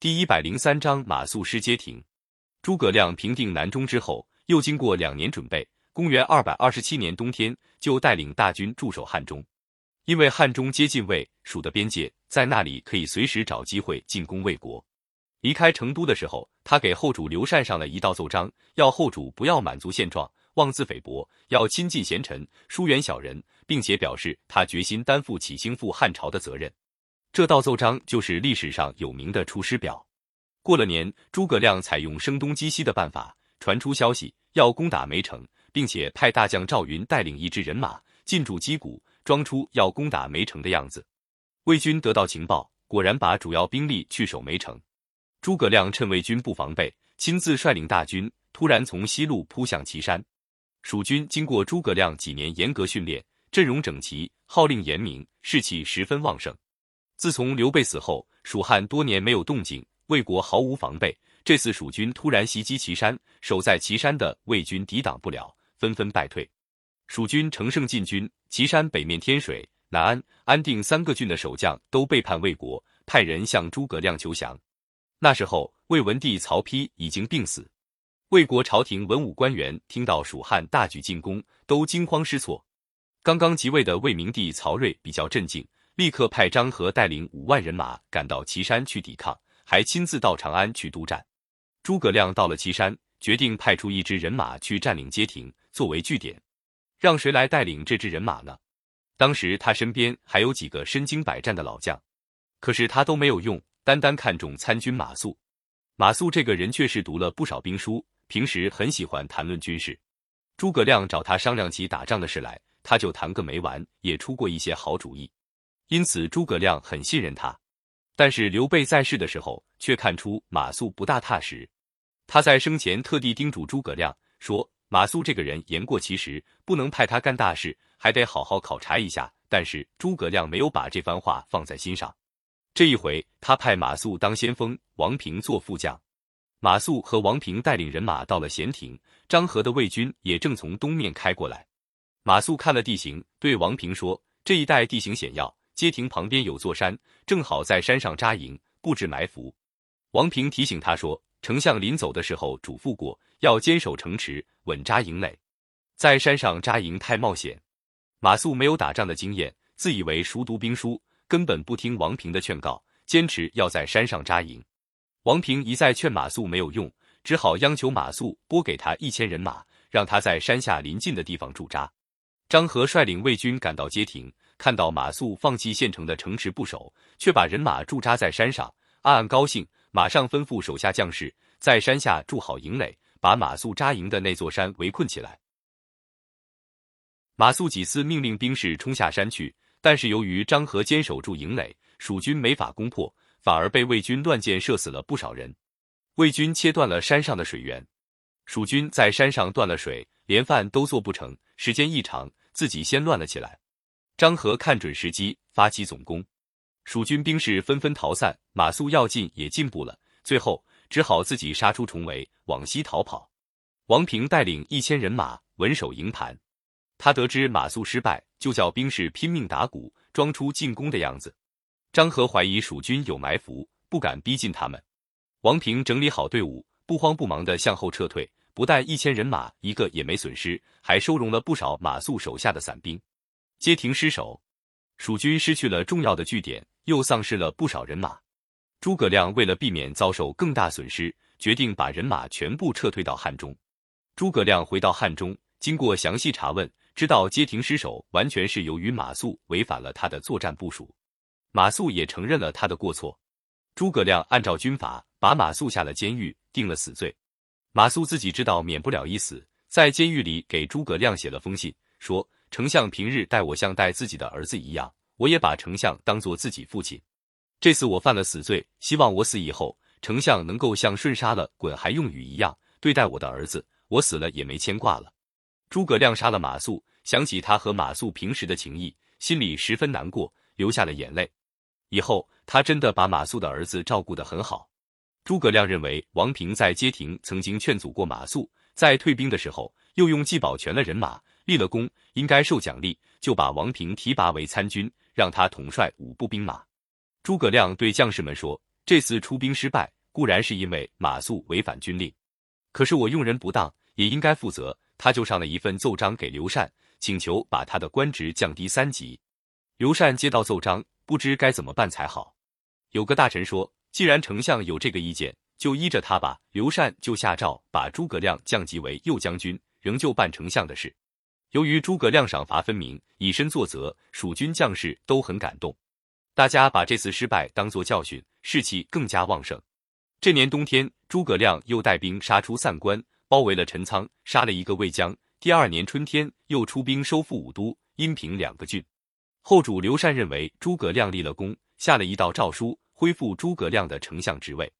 第一百零三章马谡失街亭。诸葛亮平定南中之后，又经过两年准备，公元二百二十七年冬天就带领大军驻守汉中。因为汉中接近魏、蜀的边界，在那里可以随时找机会进攻魏国。离开成都的时候，他给后主刘禅上了一道奏章，要后主不要满足现状，妄自菲薄，要亲近贤臣，疏远小人，并且表示他决心担负起兴复汉朝的责任。这道奏章就是历史上有名的《出师表》。过了年，诸葛亮采用声东击西的办法，传出消息要攻打梅城，并且派大将赵云带领一支人马进驻击鼓，装出要攻打梅城的样子。魏军得到情报，果然把主要兵力去守梅城。诸葛亮趁魏军不防备，亲自率领大军突然从西路扑向岐山。蜀军经过诸葛亮几年严格训练，阵容整齐，号令严明，士气十分旺盛。自从刘备死后，蜀汉多年没有动静，魏国毫无防备。这次蜀军突然袭击岐山，守在岐山的魏军抵挡不了，纷纷败退。蜀军乘胜进军，岐山北面天水、南安、安定三个郡的守将都背叛魏国，派人向诸葛亮求降。那时候，魏文帝曹丕已经病死，魏国朝廷文武官员听到蜀汉大举进攻，都惊慌失措。刚刚即位的魏明帝曹睿比较镇静。立刻派张合带领五万人马赶到岐山去抵抗，还亲自到长安去督战。诸葛亮到了岐山，决定派出一支人马去占领街亭，作为据点。让谁来带领这支人马呢？当时他身边还有几个身经百战的老将，可是他都没有用，单单看中参军马谡。马谡这个人却是读了不少兵书，平时很喜欢谈论军事。诸葛亮找他商量起打仗的事来，他就谈个没完，也出过一些好主意。因此，诸葛亮很信任他。但是刘备在世的时候，却看出马谡不大踏实。他在生前特地叮嘱诸葛亮说：“马谡这个人言过其实，不能派他干大事，还得好好考察一下。”但是诸葛亮没有把这番话放在心上。这一回，他派马谡当先锋，王平做副将。马谡和王平带领人马到了咸亭，张合的魏军也正从东面开过来。马谡看了地形，对王平说：“这一带地形险要。”街亭旁边有座山，正好在山上扎营，布置埋伏。王平提醒他说：“丞相临走的时候嘱咐过，要坚守城池，稳扎营垒。在山上扎营太冒险。”马谡没有打仗的经验，自以为熟读兵书，根本不听王平的劝告，坚持要在山上扎营。王平一再劝马谡没有用，只好央求马谡拨给他一千人马，让他在山下临近的地方驻扎。张合率领魏军赶到街亭。看到马谡放弃县城的城池不守，却把人马驻扎在山上，暗暗高兴，马上吩咐手下将士在山下筑好营垒，把马谡扎营的那座山围困起来。马谡几次命令兵士冲下山去，但是由于张合坚守住营垒，蜀军没法攻破，反而被魏军乱箭射死了不少人。魏军切断了山上的水源，蜀军在山上断了水，连饭都做不成，时间一长，自己先乱了起来。张合看准时机，发起总攻，蜀军兵士纷纷逃散，马谡要进也进不了，最后只好自己杀出重围，往西逃跑。王平带领一千人马稳守营盘，他得知马谡失败，就叫兵士拼命打鼓，装出进攻的样子。张合怀疑蜀军有埋伏，不敢逼近他们。王平整理好队伍，不慌不忙地向后撤退，不但一千人马一个也没损失，还收容了不少马谡手下的散兵。街亭失守，蜀军失去了重要的据点，又丧失了不少人马。诸葛亮为了避免遭受更大损失，决定把人马全部撤退到汉中。诸葛亮回到汉中，经过详细查问，知道街亭失守完全是由于马谡违反了他的作战部署。马谡也承认了他的过错。诸葛亮按照军法把马谡下了监狱，定了死罪。马谡自己知道免不了一死，在监狱里给诸葛亮写了封信，说。丞相平日待我像待自己的儿子一样，我也把丞相当做自己父亲。这次我犯了死罪，希望我死以后，丞相能够像顺杀了滚还用语一样对待我的儿子，我死了也没牵挂了。诸葛亮杀了马谡，想起他和马谡平时的情谊，心里十分难过，流下了眼泪。以后他真的把马谡的儿子照顾得很好。诸葛亮认为王平在街亭曾经劝阻过马谡，在退兵的时候又用计保全了人马。立了功，应该受奖励，就把王平提拔为参军，让他统帅五部兵马。诸葛亮对将士们说：“这次出兵失败，固然是因为马谡违反军令，可是我用人不当，也应该负责。他就上了一份奏章给刘禅，请求把他的官职降低三级。刘禅接到奏章，不知该怎么办才好。有个大臣说：“既然丞相有这个意见，就依着他吧。”刘禅就下诏把诸葛亮降级为右将军，仍旧办丞相的事。由于诸葛亮赏罚分明，以身作则，蜀军将士都很感动。大家把这次失败当作教训，士气更加旺盛。这年冬天，诸葛亮又带兵杀出散关，包围了陈仓，杀了一个魏将。第二年春天，又出兵收复武都、阴平两个郡。后主刘禅认为诸葛亮立了功，下了一道诏书，恢复诸葛亮的丞相职位。